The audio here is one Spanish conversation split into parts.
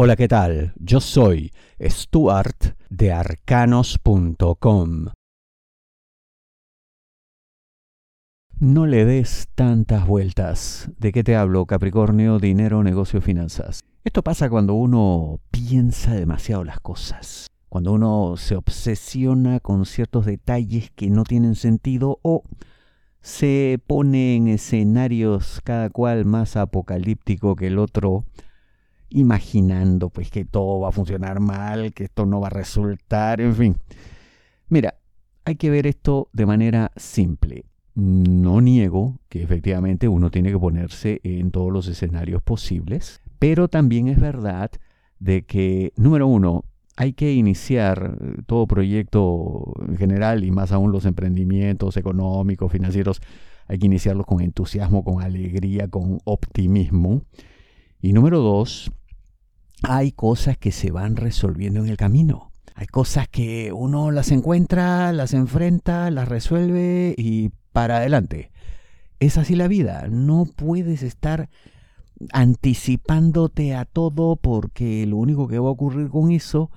Hola, ¿qué tal? Yo soy Stuart de arcanos.com. No le des tantas vueltas. ¿De qué te hablo, Capricornio? Dinero, negocio, finanzas. Esto pasa cuando uno piensa demasiado las cosas, cuando uno se obsesiona con ciertos detalles que no tienen sentido o se pone en escenarios cada cual más apocalíptico que el otro imaginando pues que todo va a funcionar mal, que esto no va a resultar, en fin. Mira, hay que ver esto de manera simple. No niego que efectivamente uno tiene que ponerse en todos los escenarios posibles, pero también es verdad de que, número uno, hay que iniciar todo proyecto en general y más aún los emprendimientos económicos, financieros, hay que iniciarlos con entusiasmo, con alegría, con optimismo. Y número dos, hay cosas que se van resolviendo en el camino. Hay cosas que uno las encuentra, las enfrenta, las resuelve y para adelante. Es así la vida. No puedes estar anticipándote a todo porque lo único que va a ocurrir con eso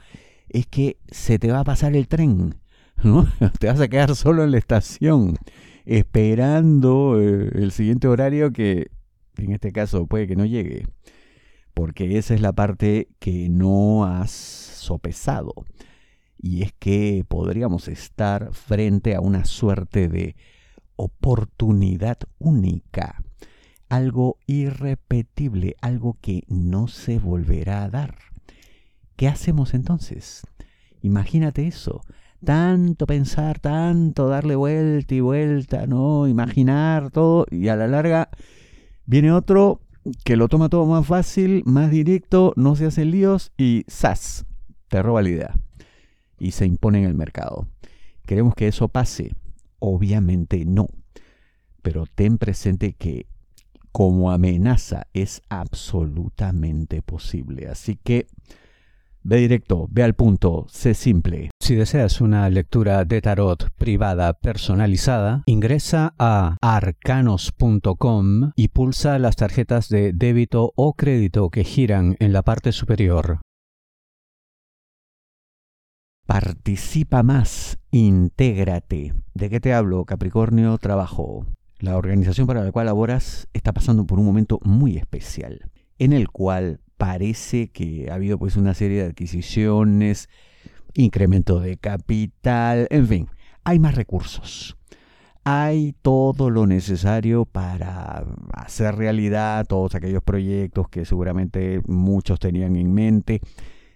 es que se te va a pasar el tren. ¿no? Te vas a quedar solo en la estación esperando eh, el siguiente horario que en este caso puede que no llegue porque esa es la parte que no has sopesado. Y es que podríamos estar frente a una suerte de oportunidad única, algo irrepetible, algo que no se volverá a dar. ¿Qué hacemos entonces? Imagínate eso. Tanto pensar, tanto darle vuelta y vuelta, ¿no? Imaginar todo y a la larga viene otro que lo toma todo más fácil, más directo, no se hace líos y ¡zas! Te roba la idea y se impone en el mercado. ¿Queremos que eso pase? Obviamente no. Pero ten presente que como amenaza es absolutamente posible. Así que Ve directo, ve al punto, sé simple. Si deseas una lectura de tarot privada personalizada, ingresa a arcanos.com y pulsa las tarjetas de débito o crédito que giran en la parte superior. Participa más, intégrate. ¿De qué te hablo, Capricornio? Trabajo. La organización para la cual laboras está pasando por un momento muy especial, en el cual parece que ha habido pues una serie de adquisiciones, incremento de capital, en fin, hay más recursos. Hay todo lo necesario para hacer realidad todos aquellos proyectos que seguramente muchos tenían en mente.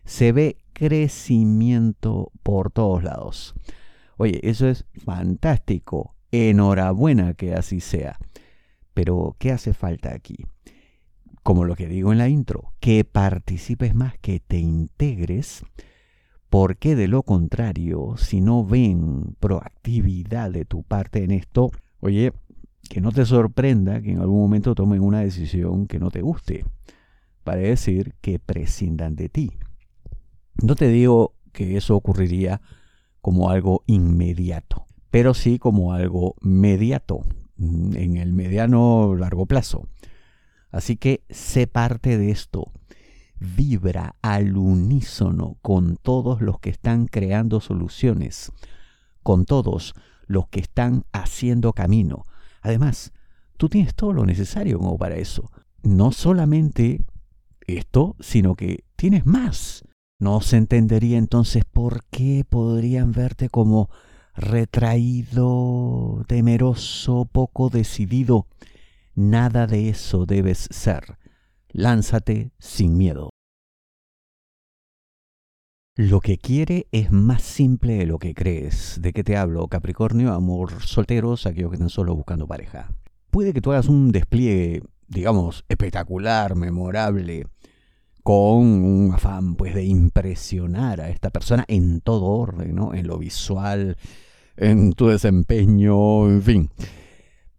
Se ve crecimiento por todos lados. Oye, eso es fantástico. Enhorabuena que así sea. Pero, ¿qué hace falta aquí? como lo que digo en la intro, que participes más, que te integres, porque de lo contrario, si no ven proactividad de tu parte en esto, oye, que no te sorprenda que en algún momento tomen una decisión que no te guste, para decir que prescindan de ti. No te digo que eso ocurriría como algo inmediato, pero sí como algo mediato, en el mediano largo plazo. Así que sé parte de esto. Vibra al unísono con todos los que están creando soluciones, con todos los que están haciendo camino. Además, tú tienes todo lo necesario como para eso. No solamente esto, sino que tienes más. No se entendería entonces por qué podrían verte como retraído, temeroso, poco decidido. Nada de eso debes ser. Lánzate sin miedo. Lo que quiere es más simple de lo que crees. ¿De qué te hablo? Capricornio, amor solteros, aquellos que están solo buscando pareja. Puede que tú hagas un despliegue, digamos, espectacular, memorable, con un afán pues de impresionar a esta persona en todo orden, ¿no? En lo visual, en tu desempeño, en fin.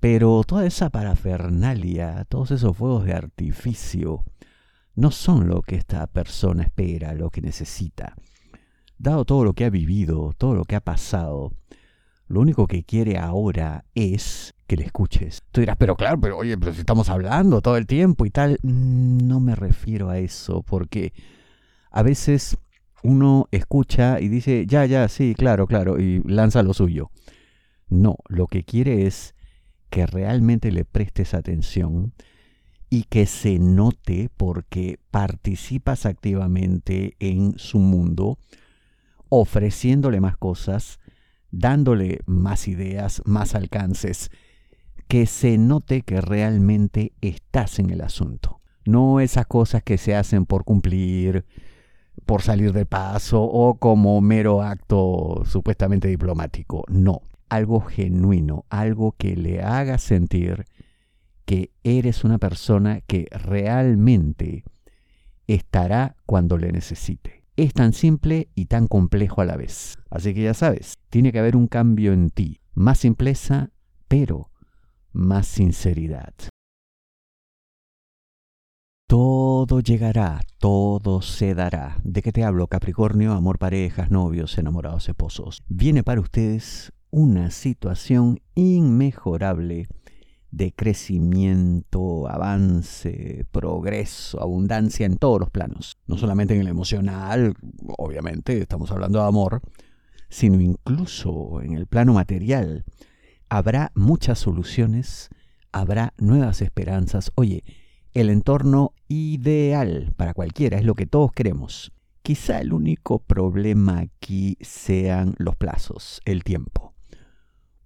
Pero toda esa parafernalia, todos esos fuegos de artificio, no son lo que esta persona espera, lo que necesita. Dado todo lo que ha vivido, todo lo que ha pasado, lo único que quiere ahora es que le escuches. Tú dirás, pero claro, pero oye, pero si estamos hablando todo el tiempo y tal. Mm, no me refiero a eso, porque A veces uno escucha y dice, ya, ya, sí, claro, claro, y lanza lo suyo. No, lo que quiere es que realmente le prestes atención y que se note porque participas activamente en su mundo, ofreciéndole más cosas, dándole más ideas, más alcances, que se note que realmente estás en el asunto. No esas cosas que se hacen por cumplir, por salir de paso o como mero acto supuestamente diplomático. No, algo genuino, algo que le haga sentir que eres una persona que realmente estará cuando le necesite. Es tan simple y tan complejo a la vez. Así que ya sabes, tiene que haber un cambio en ti. Más simpleza, pero más sinceridad. Todo llegará, todo se dará. ¿De qué te hablo, Capricornio? Amor, parejas, novios, enamorados, esposos. Viene para ustedes una situación inmejorable de crecimiento, avance, progreso, abundancia en todos los planos. No solamente en el emocional, obviamente, estamos hablando de amor, sino incluso en el plano material. Habrá muchas soluciones, habrá nuevas esperanzas. Oye, el entorno ideal para cualquiera es lo que todos queremos. Quizá el único problema aquí sean los plazos, el tiempo.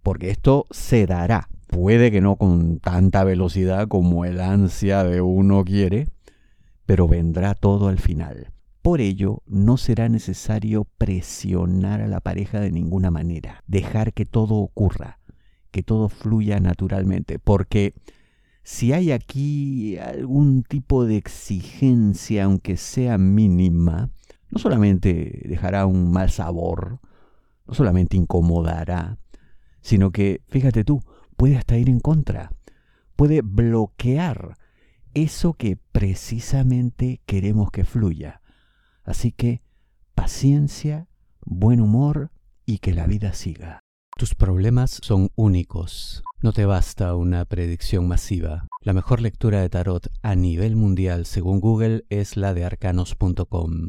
Porque esto se dará, Puede que no con tanta velocidad como el ansia de uno quiere, pero vendrá todo al final. Por ello, no será necesario presionar a la pareja de ninguna manera, dejar que todo ocurra, que todo fluya naturalmente, porque si hay aquí algún tipo de exigencia, aunque sea mínima, no solamente dejará un mal sabor, no solamente incomodará, sino que, fíjate tú, puede hasta ir en contra, puede bloquear eso que precisamente queremos que fluya. Así que paciencia, buen humor y que la vida siga. Tus problemas son únicos. No te basta una predicción masiva. La mejor lectura de tarot a nivel mundial según Google es la de arcanos.com.